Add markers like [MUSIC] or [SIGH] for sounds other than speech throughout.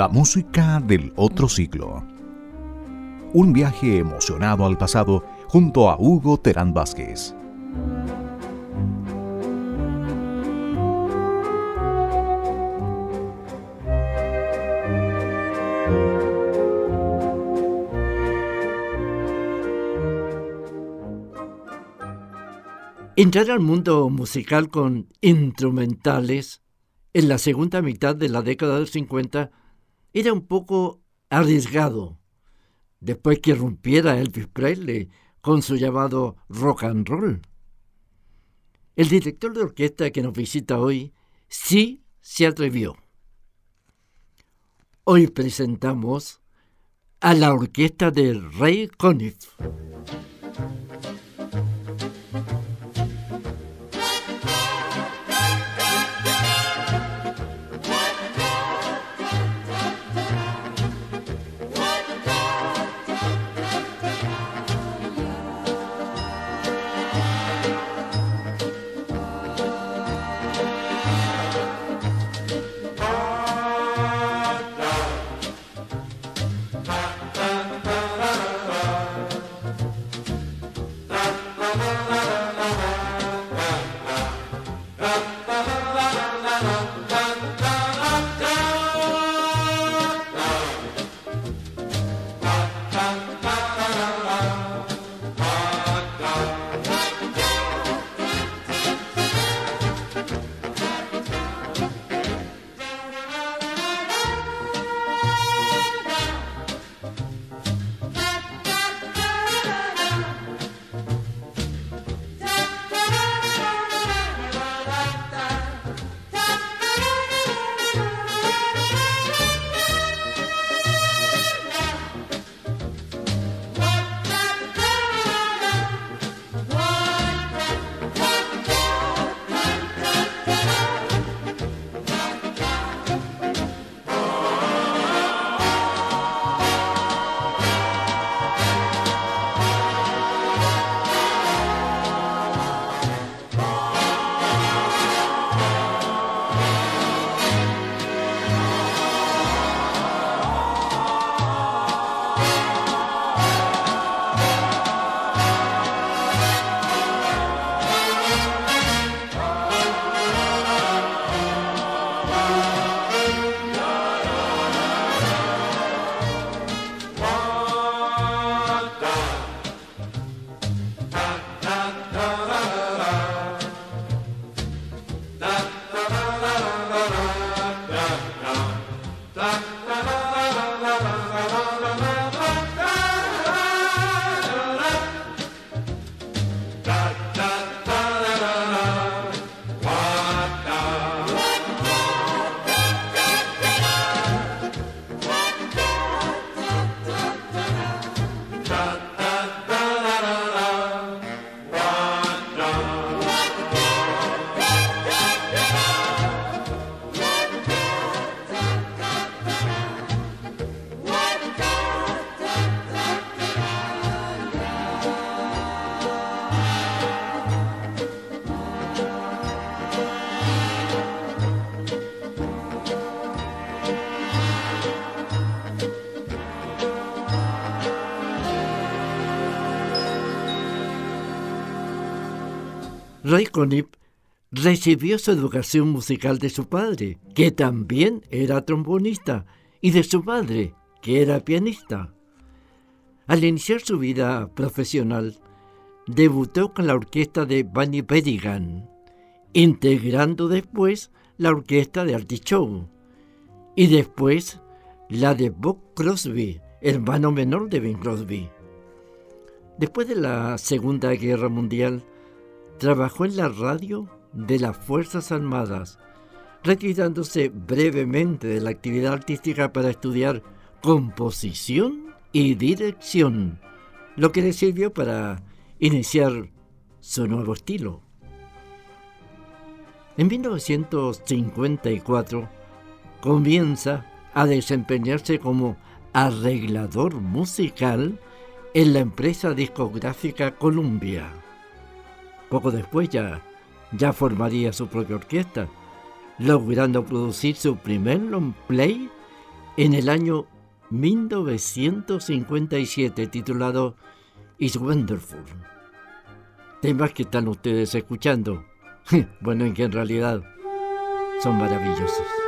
La música del otro siglo. Un viaje emocionado al pasado junto a Hugo Terán Vázquez. Entrar al mundo musical con instrumentales en la segunda mitad de la década del 50 era un poco arriesgado, después que rompiera Elvis Presley con su llamado rock and roll. El director de orquesta que nos visita hoy sí se atrevió. Hoy presentamos a la orquesta de Ray Conniff. Conniff recibió su educación musical de su padre, que también era trombonista, y de su madre, que era pianista. Al iniciar su vida profesional, debutó con la orquesta de Bunny Bedigan, integrando después la orquesta de Artichoke y después la de Bob Crosby, hermano menor de Bing Crosby. Después de la Segunda Guerra Mundial, Trabajó en la radio de las Fuerzas Armadas, retirándose brevemente de la actividad artística para estudiar composición y dirección, lo que le sirvió para iniciar su nuevo estilo. En 1954 comienza a desempeñarse como arreglador musical en la empresa discográfica Columbia. Poco después ya, ya formaría su propia orquesta, logrando producir su primer long play en el año 1957 titulado It's Wonderful. Temas que están ustedes escuchando. [LAUGHS] bueno, en que en realidad son maravillosos.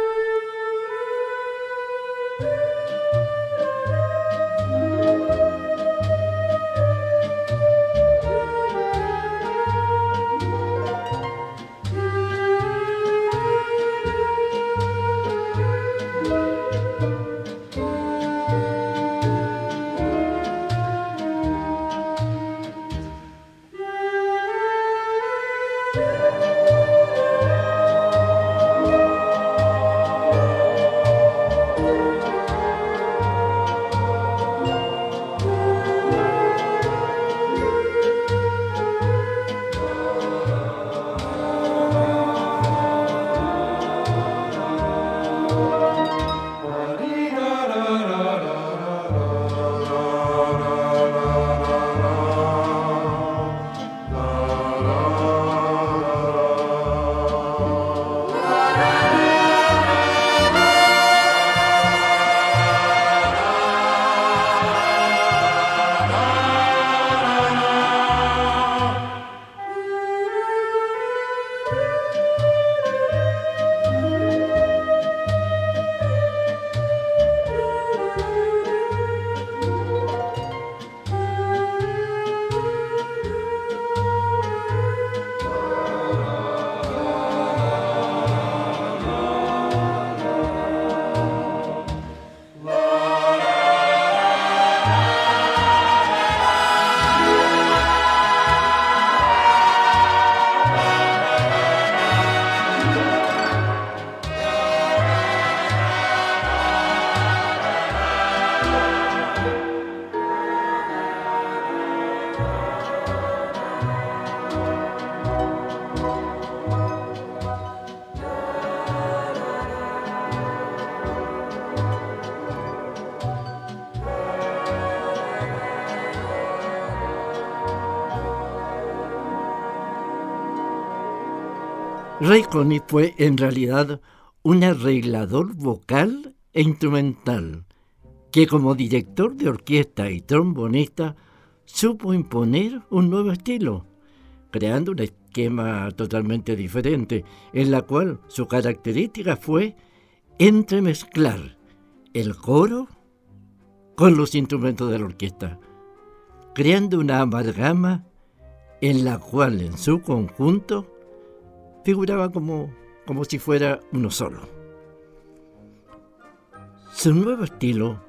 Ray Connie fue en realidad un arreglador vocal e instrumental que como director de orquesta y trombonista supo imponer un nuevo estilo, creando un esquema totalmente diferente, en la cual su característica fue entremezclar el coro con los instrumentos de la orquesta, creando una amalgama en la cual en su conjunto figuraba como, como si fuera uno solo. Su nuevo estilo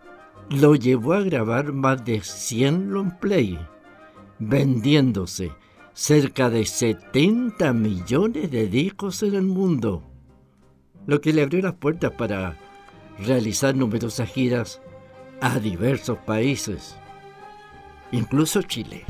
lo llevó a grabar más de 100 long play, vendiéndose cerca de 70 millones de discos en el mundo, lo que le abrió las puertas para realizar numerosas giras a diversos países, incluso Chile.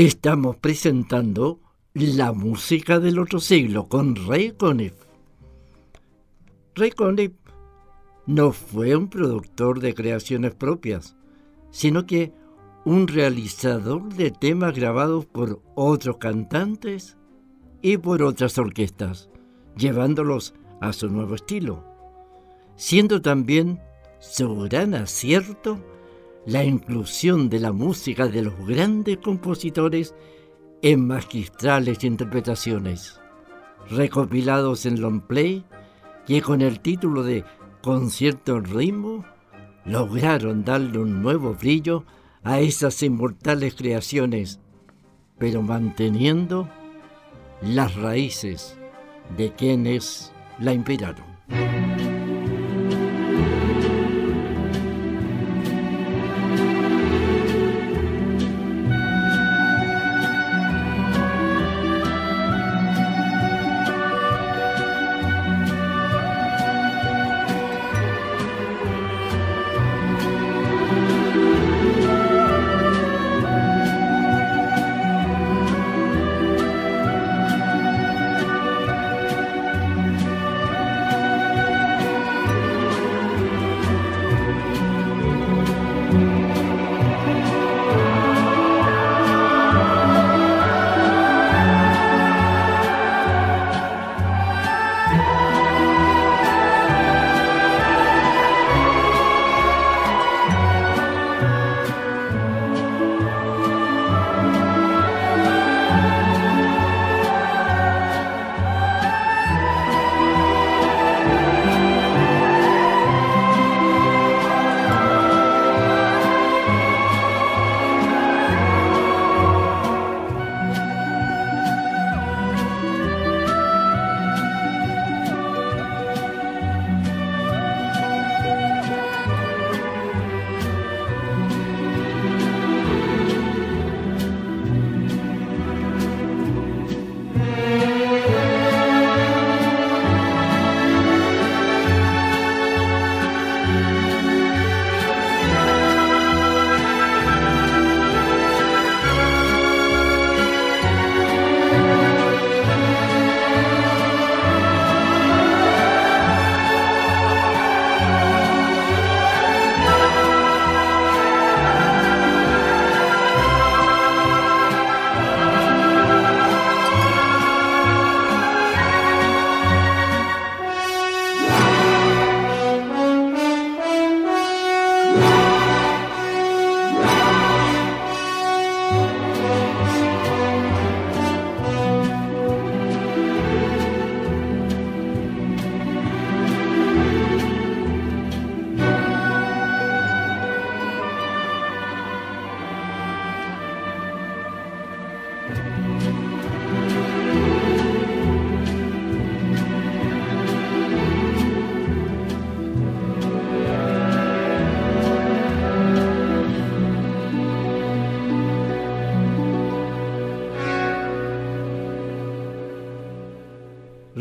Estamos presentando la música del otro siglo con Ray Conniff. Ray Conniff no fue un productor de creaciones propias, sino que un realizador de temas grabados por otros cantantes y por otras orquestas, llevándolos a su nuevo estilo, siendo también su gran acierto la inclusión de la música de los grandes compositores en magistrales interpretaciones, recopilados en long play que con el título de Concierto en ritmo lograron darle un nuevo brillo a esas inmortales creaciones, pero manteniendo las raíces de quienes la inspiraron.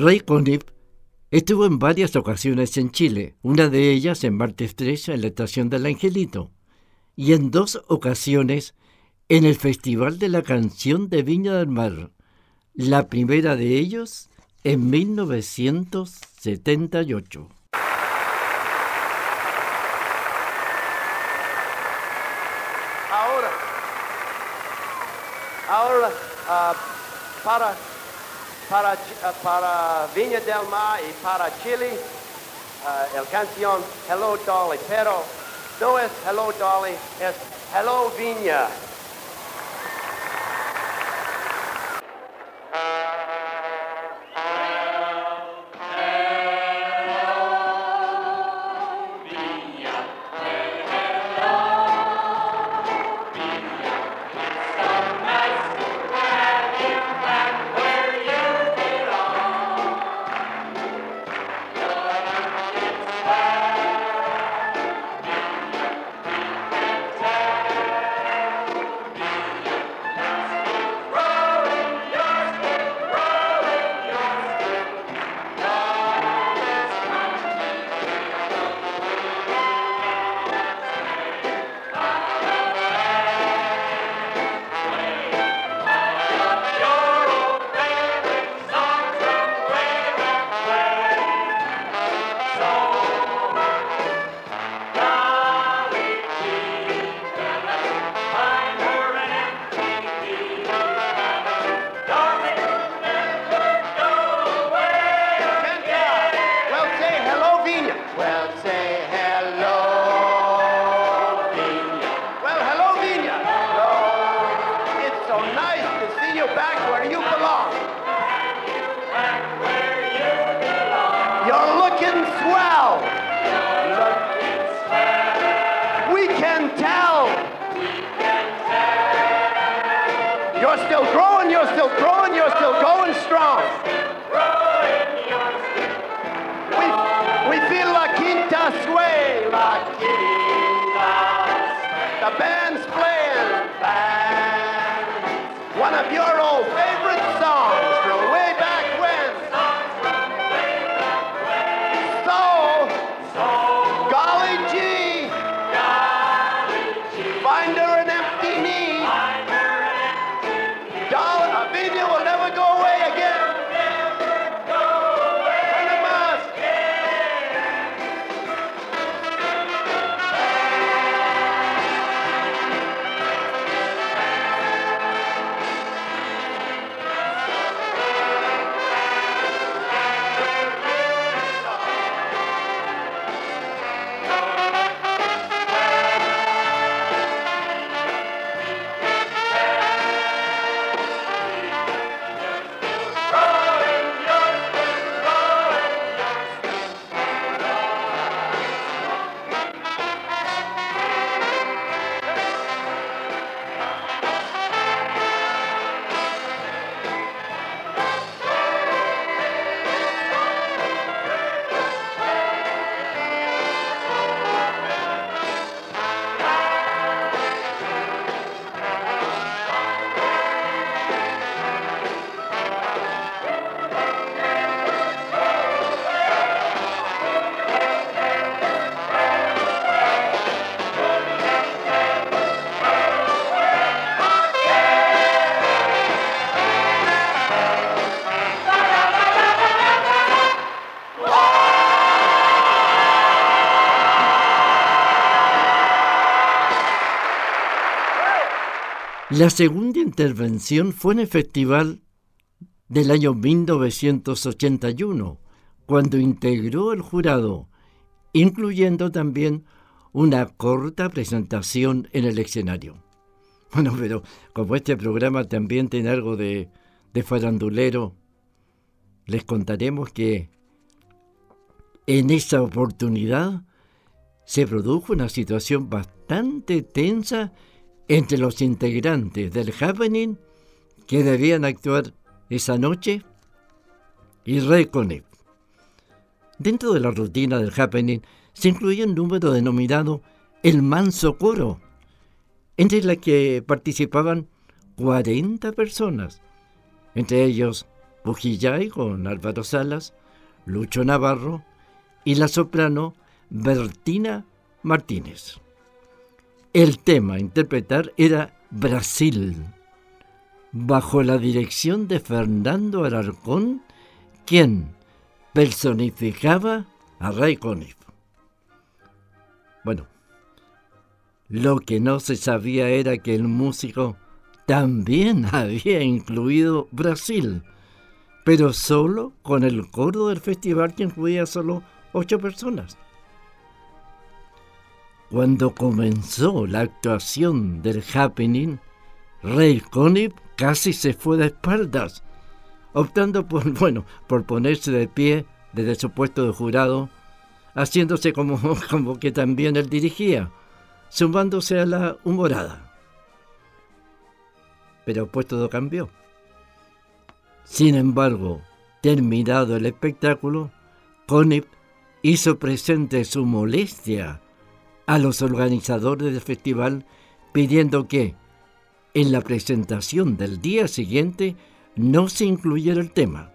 Ray Conniff estuvo en varias ocasiones en Chile, una de ellas en Marte Estrecha en la estación del Angelito, y en dos ocasiones en el Festival de la Canción de Viña del Mar, la primera de ellos en 1978. Ahora, ahora, uh, para para, eh, para Viña del Mar y para Chile, uh, el canción Hello Dolly, pero no es Hello Dolly, es Hello Viña. Your old favorite songs La segunda intervención fue en el festival del año 1981, cuando integró el jurado, incluyendo también una corta presentación en el escenario. Bueno, pero como este programa también tiene algo de, de farandulero, les contaremos que en esa oportunidad se produjo una situación bastante tensa entre los integrantes del happening que debían actuar esa noche y Ray Conniff. Dentro de la rutina del happening se incluía un número denominado el manso coro, entre la que participaban 40 personas, entre ellos Bujillay con Álvaro Salas, Lucho Navarro y la soprano Bertina Martínez. El tema a interpretar era Brasil, bajo la dirección de Fernando Alarcón, quien personificaba a Ray Conniff. Bueno, lo que no se sabía era que el músico también [LAUGHS] había incluido Brasil, pero solo con el coro del festival que incluía solo ocho personas. Cuando comenzó la actuación del happening, Ray Conniff casi se fue de espaldas, optando por, [LAUGHS] bueno, por ponerse de pie desde su puesto de jurado, haciéndose como, [LAUGHS] como que también él dirigía, sumándose a la humorada. Pero pues todo cambió. Sin embargo, terminado el espectáculo, Conniff hizo presente su molestia a los organizadores del festival pidiendo que en la presentación del día siguiente no se incluyera el tema.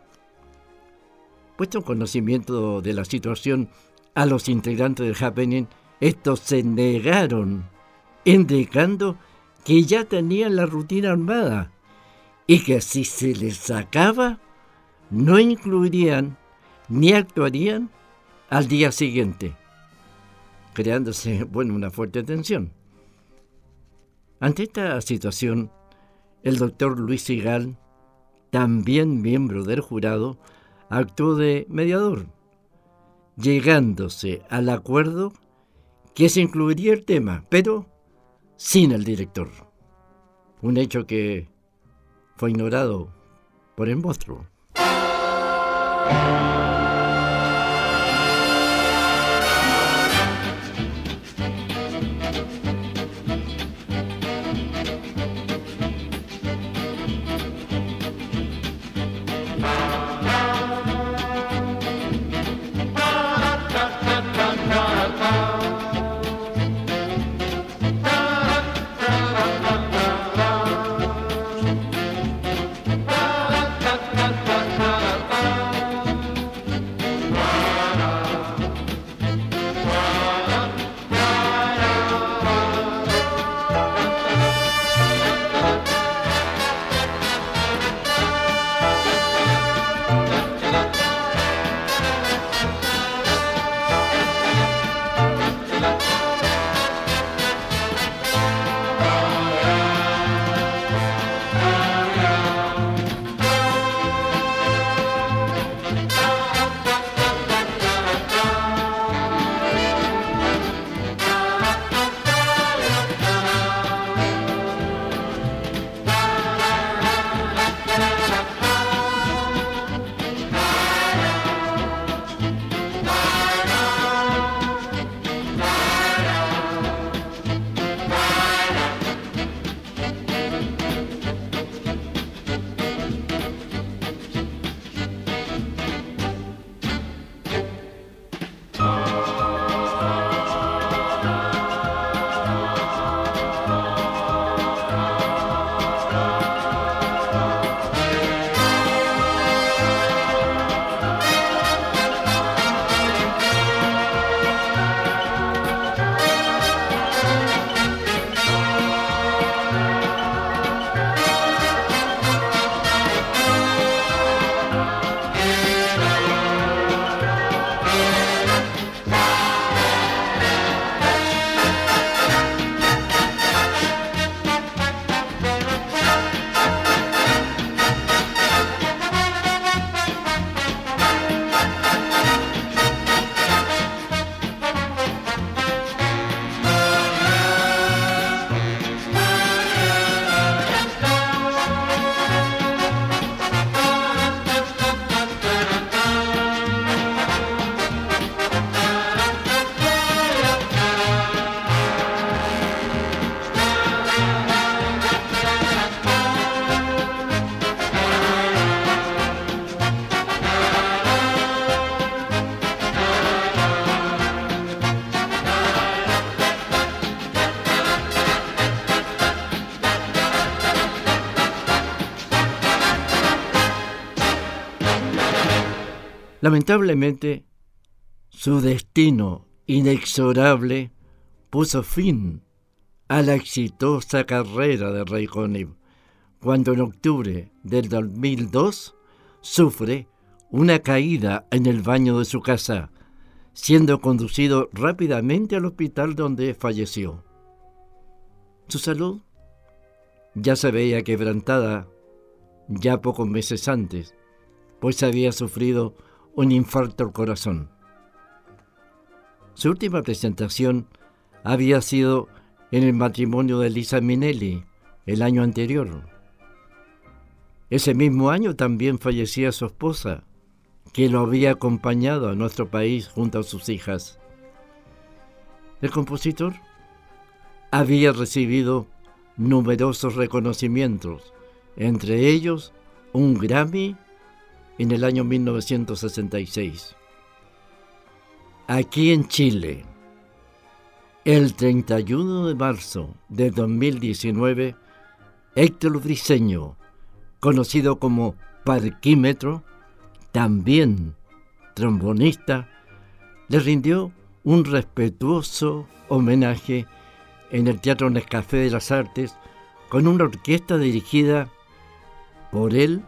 Puesto en conocimiento de la situación a los integrantes del Happening, estos se negaron, indicando que ya tenían la rutina armada y que si se les sacaba, no incluirían ni actuarían al día siguiente creándose, [LAUGHS] bueno, una fuerte tensión. Ante esta situación, el doctor Luis Sigal, también miembro del jurado, actuó de mediador, llegándose al acuerdo que se incluiría el tema, pero sin el director. Un hecho que fue ignorado por el monstruo. Lamentablemente, su destino inexorable puso fin a la exitosa carrera de Conniff cuando en octubre del 2002 sufre una caída en el baño de su casa, siendo conducido rápidamente al hospital donde falleció. Su salud ya se veía quebrantada ya pocos meses antes, pues había sufrido un infarto al corazón. Su última presentación había sido en el matrimonio de Lisa Minelli el año anterior. Ese mismo año también fallecía su esposa, que lo había acompañado a nuestro país junto a sus hijas. El compositor había recibido numerosos reconocimientos, entre ellos un Grammy en el año 1966. Aquí en Chile, el 31 de marzo de 2019, Héctor Briseño, conocido como Parquímetro, también trombonista, le rindió un respetuoso homenaje en el Teatro Nescafé de las Artes con una orquesta dirigida por él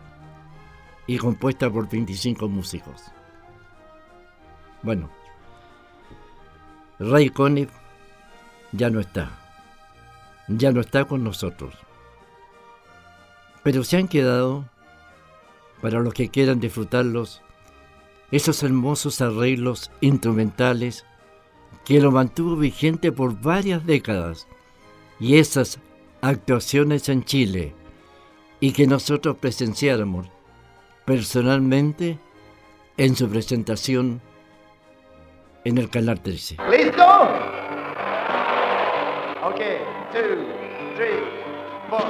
y compuesta por 25 músicos. Bueno, Ray Conniff ya no está, ya no está con nosotros. Pero se han quedado, para los que quieran disfrutarlos, esos hermosos arreglos instrumentales que lo mantuvo vigente por varias décadas y esas actuaciones en Chile y que nosotros presenciáramos personalmente en su presentación en el Canal 13. ¿Listo? Ok, two, three, four.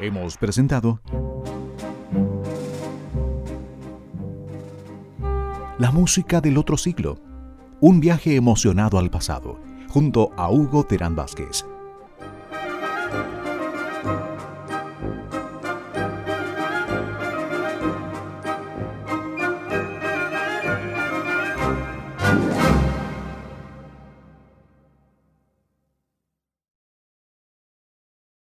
Hemos presentado La música del otro siglo, un viaje emocionado al pasado, junto a Hugo Terán Vázquez